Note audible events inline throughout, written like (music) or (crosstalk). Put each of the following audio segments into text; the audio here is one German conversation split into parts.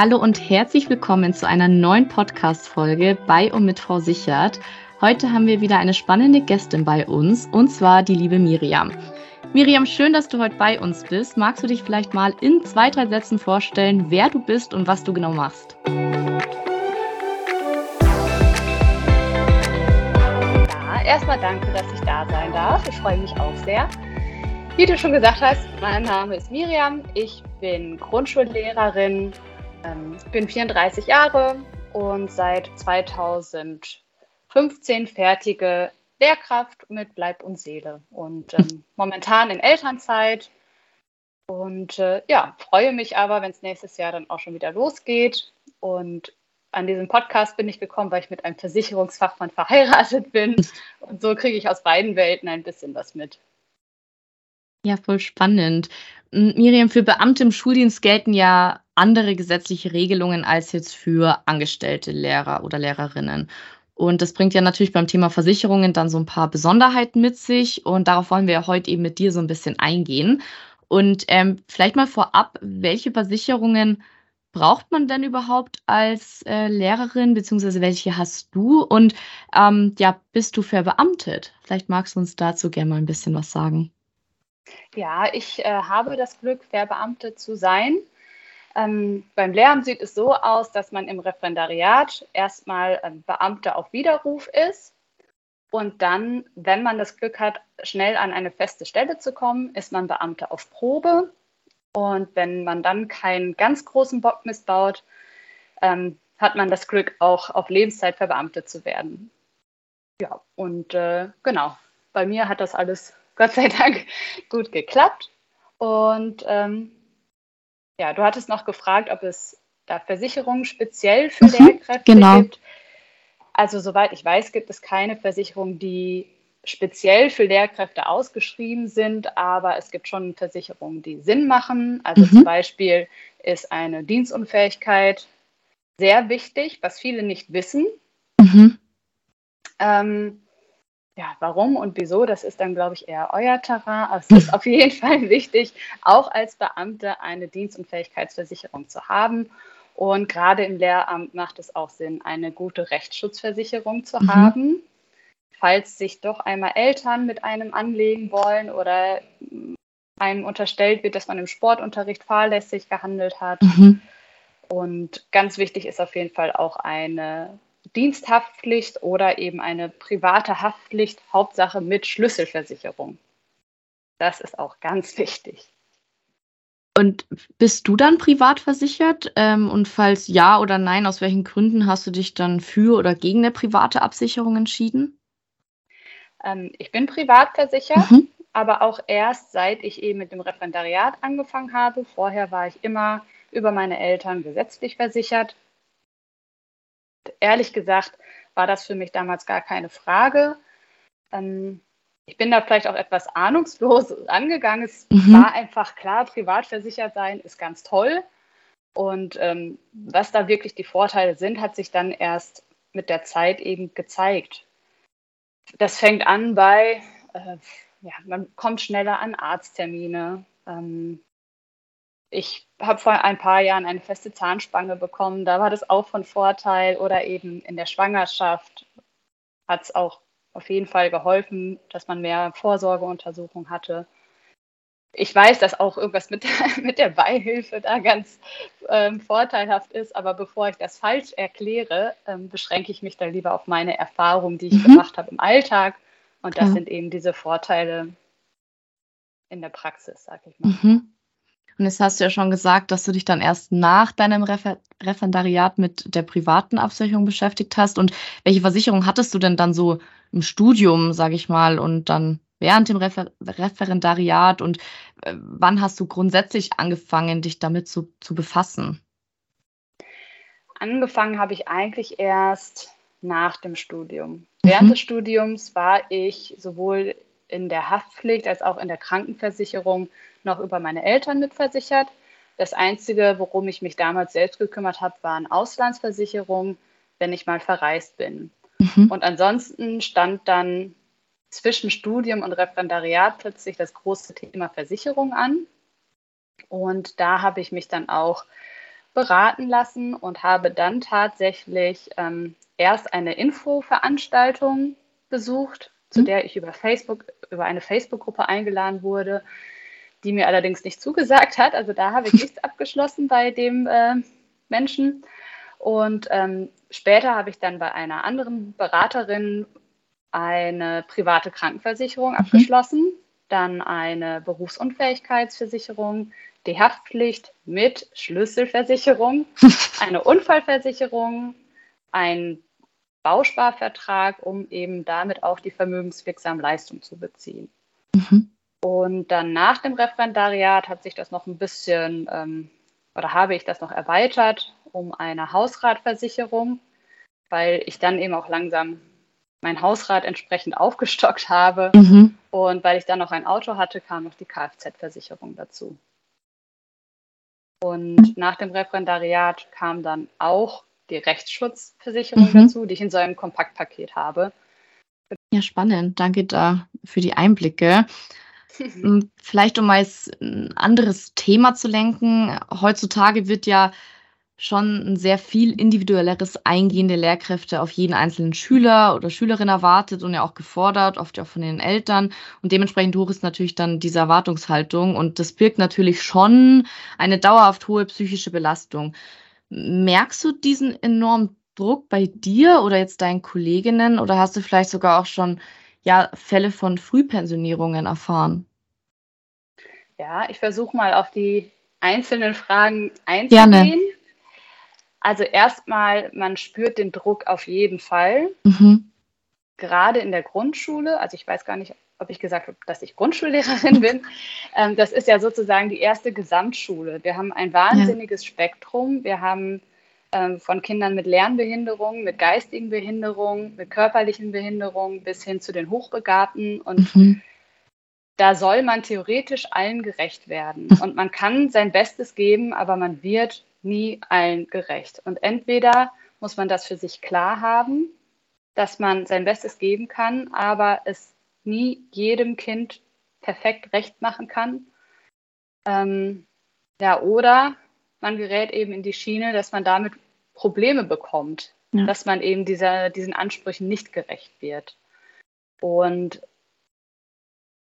Hallo und herzlich willkommen zu einer neuen Podcast-Folge bei und mit Frau Sichert. Heute haben wir wieder eine spannende Gästin bei uns und zwar die liebe Miriam. Miriam, schön, dass du heute bei uns bist. Magst du dich vielleicht mal in zwei, drei Sätzen vorstellen, wer du bist und was du genau machst? Ja, erstmal danke, dass ich da sein darf. Ich freue mich auch sehr. Wie du schon gesagt hast, mein Name ist Miriam. Ich bin Grundschullehrerin, ähm, bin 34 Jahre und seit 2015 fertige Lehrkraft mit Leib und Seele und ähm, (laughs) momentan in Elternzeit. Und äh, ja, freue mich aber, wenn es nächstes Jahr dann auch schon wieder losgeht. Und an diesem Podcast bin ich gekommen, weil ich mit einem Versicherungsfachmann verheiratet bin. (laughs) Und so kriege ich aus beiden Welten ein bisschen was mit. Ja, voll spannend. Miriam, für Beamte im Schuldienst gelten ja andere gesetzliche Regelungen als jetzt für angestellte Lehrer oder Lehrerinnen. Und das bringt ja natürlich beim Thema Versicherungen dann so ein paar Besonderheiten mit sich. Und darauf wollen wir ja heute eben mit dir so ein bisschen eingehen. Und ähm, vielleicht mal vorab, welche Versicherungen braucht man denn überhaupt als äh, Lehrerin, beziehungsweise welche hast du? Und ähm, ja, bist du verbeamtet? Vielleicht magst du uns dazu gerne mal ein bisschen was sagen. Ja, ich äh, habe das Glück, verbeamtet zu sein. Ähm, beim Lehramt sieht es so aus, dass man im Referendariat erstmal ähm, Beamter auf Widerruf ist und dann, wenn man das Glück hat, schnell an eine feste Stelle zu kommen, ist man Beamter auf Probe. Und wenn man dann keinen ganz großen Bock missbaut, ähm, hat man das Glück, auch auf Lebenszeit verbeamtet zu werden. Ja, und äh, genau, bei mir hat das alles Gott sei Dank gut geklappt. Und ähm, ja, du hattest noch gefragt, ob es da Versicherungen speziell für mhm, Lehrkräfte genau. gibt. Also soweit ich weiß, gibt es keine Versicherungen, die speziell für Lehrkräfte ausgeschrieben sind, aber es gibt schon Versicherungen, die Sinn machen. Also mhm. zum Beispiel ist eine Dienstunfähigkeit sehr wichtig, was viele nicht wissen. Mhm. Ähm, ja, warum und wieso, das ist dann, glaube ich, eher euer Terrain. Aber es ist auf (laughs) jeden Fall wichtig, auch als Beamte eine Dienstunfähigkeitsversicherung zu haben. Und gerade im Lehramt macht es auch Sinn, eine gute Rechtsschutzversicherung zu mhm. haben. Falls sich doch einmal Eltern mit einem anlegen wollen oder einem unterstellt wird, dass man im Sportunterricht fahrlässig gehandelt hat. Mhm. Und ganz wichtig ist auf jeden Fall auch eine Diensthaftpflicht oder eben eine private Haftpflicht, Hauptsache mit Schlüsselversicherung. Das ist auch ganz wichtig. Und bist du dann privat versichert? Ähm, und falls ja oder nein, aus welchen Gründen hast du dich dann für oder gegen eine private Absicherung entschieden? Ähm, ich bin privat versichert, mhm. aber auch erst seit ich eben mit dem Referendariat angefangen habe. Vorher war ich immer über meine Eltern gesetzlich versichert ehrlich gesagt war das für mich damals gar keine Frage. Ähm, ich bin da vielleicht auch etwas ahnungslos (laughs) angegangen. Es mhm. war einfach klar, privat versichert sein ist ganz toll. Und ähm, was da wirklich die Vorteile sind, hat sich dann erst mit der Zeit eben gezeigt. Das fängt an bei, äh, ja, man kommt schneller an Arzttermine. Ähm, ich habe vor ein paar Jahren eine feste Zahnspange bekommen. Da war das auch von Vorteil. Oder eben in der Schwangerschaft hat es auch auf jeden Fall geholfen, dass man mehr Vorsorgeuntersuchung hatte. Ich weiß, dass auch irgendwas mit, (laughs) mit der Beihilfe da ganz ähm, vorteilhaft ist, aber bevor ich das falsch erkläre, ähm, beschränke ich mich da lieber auf meine Erfahrungen, die ich mhm. gemacht habe im Alltag. Und das ja. sind eben diese Vorteile in der Praxis, sag ich mal. Mhm. Und jetzt hast du ja schon gesagt, dass du dich dann erst nach deinem Refer Referendariat mit der privaten Absicherung beschäftigt hast. Und welche Versicherung hattest du denn dann so im Studium, sage ich mal, und dann während dem Refer Referendariat? Und äh, wann hast du grundsätzlich angefangen, dich damit zu, zu befassen? Angefangen habe ich eigentlich erst nach dem Studium. Während mhm. des Studiums war ich sowohl in der Haftpflicht als auch in der Krankenversicherung noch über meine Eltern mitversichert. Das Einzige, worum ich mich damals selbst gekümmert habe, waren Auslandsversicherungen, wenn ich mal verreist bin. Mhm. Und ansonsten stand dann zwischen Studium und Referendariat plötzlich das große Thema Versicherung an. Und da habe ich mich dann auch beraten lassen und habe dann tatsächlich ähm, erst eine Infoveranstaltung besucht, zu mhm. der ich über Facebook, über eine Facebook-Gruppe eingeladen wurde, die mir allerdings nicht zugesagt hat. Also da habe ich (laughs) nichts abgeschlossen bei dem äh, Menschen. Und ähm, später habe ich dann bei einer anderen Beraterin eine private Krankenversicherung mhm. abgeschlossen, dann eine Berufsunfähigkeitsversicherung, die Haftpflicht mit Schlüsselversicherung, (laughs) eine Unfallversicherung, ein Bausparvertrag, um eben damit auch die vermögenswirksamen Leistungen zu beziehen. Mhm. Und dann nach dem Referendariat hat sich das noch ein bisschen ähm, oder habe ich das noch erweitert um eine Hausratversicherung, weil ich dann eben auch langsam mein Hausrat entsprechend aufgestockt habe. Mhm. Und weil ich dann noch ein Auto hatte, kam noch die Kfz-Versicherung dazu. Und nach dem Referendariat kam dann auch die Rechtsschutzversicherung mhm. dazu, die ich in so einem Kompaktpaket habe. Ja, spannend. Danke da für die Einblicke. (laughs) Hm, vielleicht um mal ein anderes Thema zu lenken. Heutzutage wird ja schon ein sehr viel individuelleres Eingehen der Lehrkräfte auf jeden einzelnen Schüler oder Schülerin erwartet und ja auch gefordert, oft auch von den Eltern. Und dementsprechend hoch ist natürlich dann diese Erwartungshaltung. Und das birgt natürlich schon eine dauerhaft hohe psychische Belastung. Merkst du diesen enormen Druck bei dir oder jetzt deinen Kolleginnen oder hast du vielleicht sogar auch schon ja, Fälle von Frühpensionierungen erfahren? Ja, ich versuche mal auf die einzelnen Fragen einzugehen. Gerne. Also erstmal, man spürt den Druck auf jeden Fall. Mhm. Gerade in der Grundschule, also ich weiß gar nicht, ob ich gesagt habe, dass ich Grundschullehrerin (laughs) bin. Ähm, das ist ja sozusagen die erste Gesamtschule. Wir haben ein wahnsinniges ja. Spektrum. Wir haben ähm, von Kindern mit Lernbehinderung, mit geistigen Behinderungen, mit körperlichen Behinderungen bis hin zu den Hochbegabten. Und mhm. da soll man theoretisch allen gerecht werden. Und man kann sein Bestes geben, aber man wird nie allen gerecht. Und entweder muss man das für sich klar haben, dass man sein Bestes geben kann, aber es nie jedem Kind perfekt recht machen kann. Ähm, ja, oder man gerät eben in die Schiene, dass man damit Probleme bekommt, ja. dass man eben dieser, diesen Ansprüchen nicht gerecht wird. Und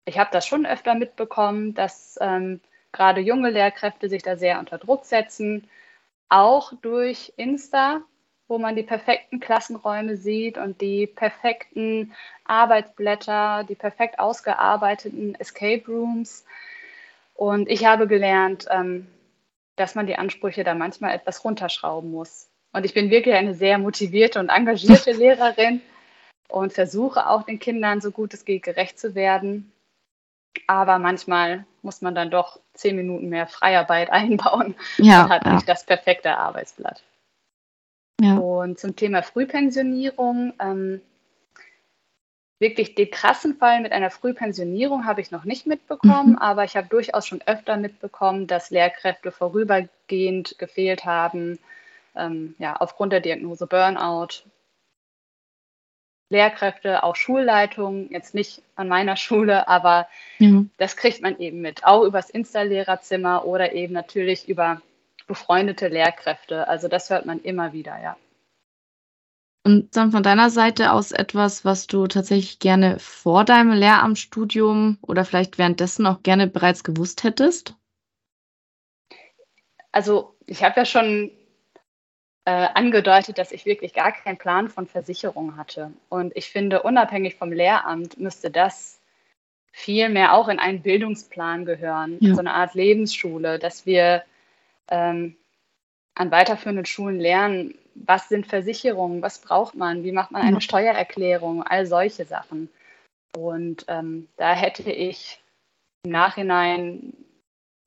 ich habe das schon öfter mitbekommen, dass ähm, gerade junge Lehrkräfte sich da sehr unter Druck setzen, auch durch Insta, wo man die perfekten Klassenräume sieht und die perfekten Arbeitsblätter, die perfekt ausgearbeiteten Escape Rooms. Und ich habe gelernt, ähm, dass man die Ansprüche da manchmal etwas runterschrauben muss. Und ich bin wirklich eine sehr motivierte und engagierte (laughs) Lehrerin und versuche auch den Kindern so gut es geht gerecht zu werden. Aber manchmal muss man dann doch zehn Minuten mehr Freiarbeit (laughs) einbauen ja, und hat ja. nicht das perfekte Arbeitsblatt. Ja. Und zum Thema Frühpensionierung, ähm, wirklich den krassen Fall mit einer Frühpensionierung habe ich noch nicht mitbekommen, mhm. aber ich habe durchaus schon öfter mitbekommen, dass Lehrkräfte vorübergehend gefehlt haben, ähm, ja, aufgrund der Diagnose Burnout Lehrkräfte, auch Schulleitungen, jetzt nicht an meiner (laughs) Schule, aber mhm. das kriegt man eben mit, auch übers Insta-Lehrerzimmer oder eben natürlich über befreundete Lehrkräfte. Also das hört man immer wieder, ja. Und dann von deiner Seite aus etwas, was du tatsächlich gerne vor deinem Lehramtsstudium oder vielleicht währenddessen auch gerne bereits gewusst hättest? Also ich habe ja schon äh, angedeutet, dass ich wirklich gar keinen Plan von Versicherung hatte. Und ich finde, unabhängig vom Lehramt müsste das viel mehr auch in einen Bildungsplan gehören, ja. so eine Art Lebensschule, dass wir ähm, an weiterführenden Schulen lernen, was sind Versicherungen, was braucht man, wie macht man eine ja. Steuererklärung, all solche Sachen. Und ähm, da hätte ich im Nachhinein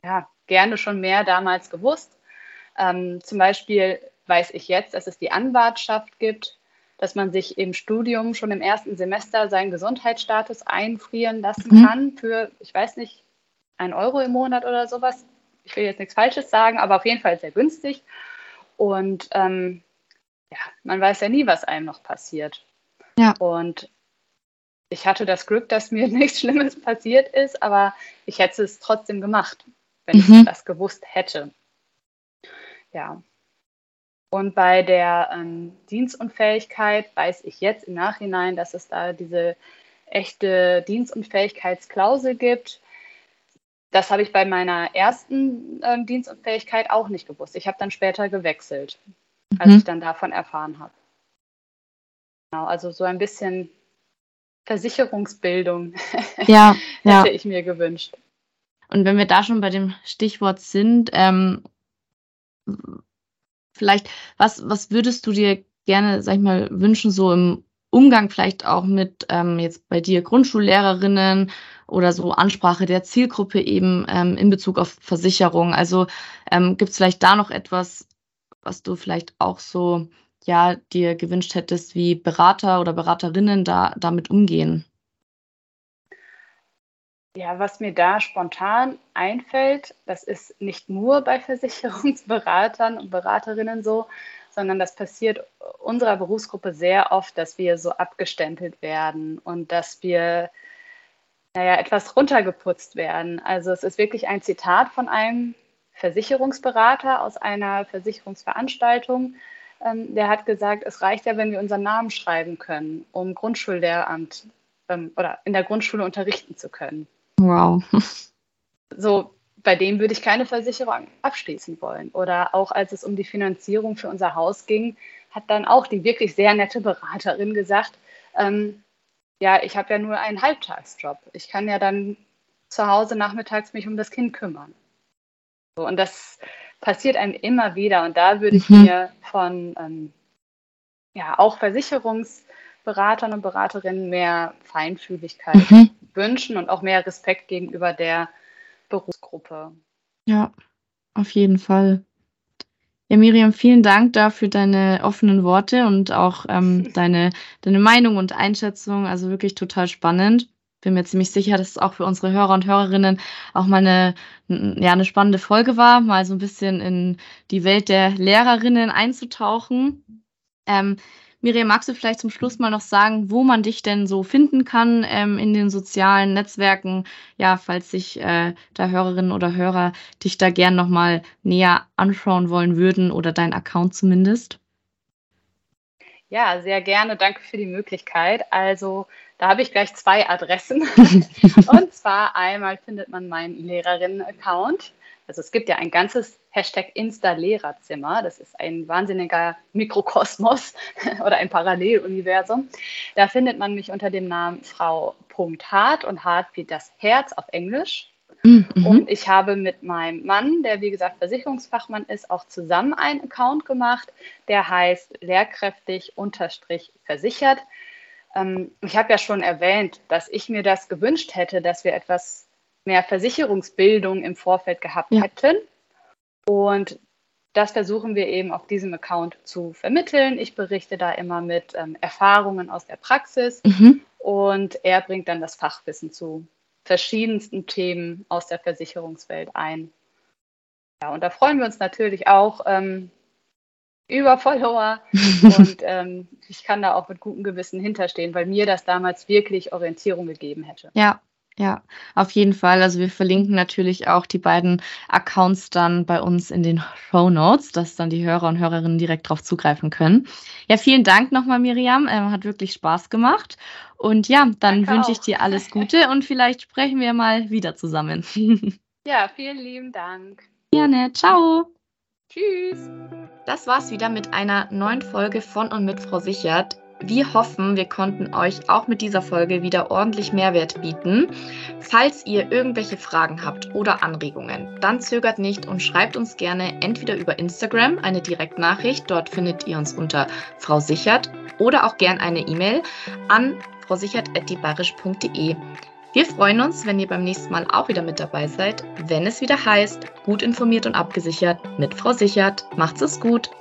ja, gerne schon mehr damals gewusst. Ähm, zum Beispiel weiß ich jetzt, dass es die Anwartschaft gibt, dass man sich im Studium schon im ersten Semester seinen Gesundheitsstatus einfrieren lassen mhm. kann für, ich weiß nicht, ein Euro im Monat oder sowas. Ich will jetzt nichts Falsches sagen, aber auf jeden Fall sehr günstig. Und ähm, ja, man weiß ja nie, was einem noch passiert. Ja. Und ich hatte das Glück, dass mir (laughs) nichts Schlimmes passiert ist, aber ich hätte es trotzdem gemacht, wenn mhm. ich das gewusst hätte. Ja, Und bei der ähm, Dienstunfähigkeit weiß ich jetzt im Nachhinein, dass es da diese echte Dienstunfähigkeitsklausel gibt. Das habe ich bei meiner ersten ähm, Dienstunfähigkeit auch nicht gewusst. Ich habe dann später gewechselt, mhm. als ich dann davon erfahren habe. Genau, also so ein bisschen Versicherungsbildung (laughs) ja, hätte ja. ich mir gewünscht. Und wenn wir da schon bei dem Stichwort sind, ähm, vielleicht, was, was würdest du dir gerne, sag ich mal, wünschen, so im Umgang vielleicht auch mit ähm, jetzt bei dir Grundschullehrerinnen oder so Ansprache der Zielgruppe eben ähm, in Bezug auf Versicherung? Also ähm, gibt es vielleicht da noch etwas, was du vielleicht auch so ja dir gewünscht hättest, wie Berater oder Beraterinnen da damit umgehen? Ja, was mir da spontan einfällt, das ist nicht nur bei Versicherungsberatern und Beraterinnen so, sondern das passiert unserer Berufsgruppe sehr oft, dass wir so abgestempelt werden und dass wir naja, etwas runtergeputzt werden. Also es ist wirklich ein Zitat von einem Versicherungsberater aus einer Versicherungsveranstaltung, ähm, der hat gesagt, es reicht ja, wenn wir unseren Namen schreiben können, um Grundschullehramt ähm, oder in der Grundschule unterrichten zu können. Wow. (laughs) So, bei dem würde ich keine Versicherung abschließen wollen. Oder auch als es um die Finanzierung für unser Haus ging, hat dann auch die wirklich sehr nette Beraterin gesagt, ähm, ja, ich habe ja nur einen Halbtagsjob. Ich kann ja dann zu Hause nachmittags mich um das Kind kümmern. So, und das passiert einem immer wieder. Und da würde ich mhm. mir von ähm, ja, auch Versicherungsberatern und Beraterinnen mehr Feinfühligkeit mhm. wünschen und auch mehr Respekt gegenüber der Berufsgruppe. Ja, auf jeden Fall. Ja, Miriam, vielen Dank dafür deine offenen Worte und auch ähm, (laughs) deine, deine Meinung und Einschätzung. Also wirklich total spannend bin mir ziemlich sicher, dass es auch für unsere Hörer und Hörerinnen auch mal eine, ja, eine spannende Folge war, mal so ein bisschen in die Welt der Lehrerinnen einzutauchen. Ähm, Miriam, magst du vielleicht zum Schluss mal noch sagen, wo man dich denn so finden kann ähm, in den sozialen Netzwerken? Ja, falls sich äh, da Hörerinnen oder Hörer dich da gern nochmal näher anschauen wollen würden oder dein Account zumindest. Ja, sehr gerne. Danke für die Möglichkeit. Also da habe ich gleich zwei Adressen. (laughs) und zwar einmal findet man meinen Lehrerinnen-Account. Also es gibt ja ein ganzes Hashtag Insta-Lehrerzimmer. Das ist ein wahnsinniger Mikrokosmos (laughs) oder ein Paralleluniversum. Da findet man mich unter dem Namen Frau Hart und Hart wie das Herz auf Englisch. Mhm. Und ich habe mit meinem Mann, der wie gesagt Versicherungsfachmann ist, auch zusammen einen Account gemacht, der heißt lehrkräftig unterstrich versichert. Ähm, ich habe ja schon erwähnt, dass ich mir das gewünscht hätte, dass wir etwas mehr Versicherungsbildung im Vorfeld gehabt ja. hätten. Und das versuchen wir eben auf diesem Account zu vermitteln. Ich berichte da immer mit ähm, Erfahrungen aus der Praxis mhm. und er bringt dann das Fachwissen zu verschiedensten Themen aus der Versicherungswelt ein. Ja, und da freuen wir uns natürlich auch, ähm, über Follower (laughs) und ähm, ich kann da auch mit gutem Gewissen hinterstehen, weil mir das damals wirklich Orientierung gegeben hätte. Ja, ja, auf jeden Fall. Also wir verlinken natürlich auch die beiden Accounts dann bei uns in den Show Notes, dass dann die Hörer und Hörerinnen direkt darauf zugreifen können. Ja, vielen Dank nochmal, Miriam. Ähm, hat wirklich Spaß gemacht. Und ja, dann Danke wünsche ich dir alles (laughs) Gute und vielleicht sprechen wir mal wieder zusammen. (laughs) ja, vielen lieben Dank. Gerne. Ciao. Tschüss. Das war's wieder mit einer neuen Folge von und mit Frau Sichert. Wir hoffen, wir konnten euch auch mit dieser Folge wieder ordentlich Mehrwert bieten. Falls ihr irgendwelche Fragen habt oder Anregungen, dann zögert nicht und schreibt uns gerne entweder über Instagram eine Direktnachricht, dort findet ihr uns unter Frau Sichert, oder auch gern eine E-Mail an frausichert.diebarisch.de. Wir freuen uns, wenn ihr beim nächsten Mal auch wieder mit dabei seid, wenn es wieder heißt, gut informiert und abgesichert mit Frau Sichert. Macht's es gut!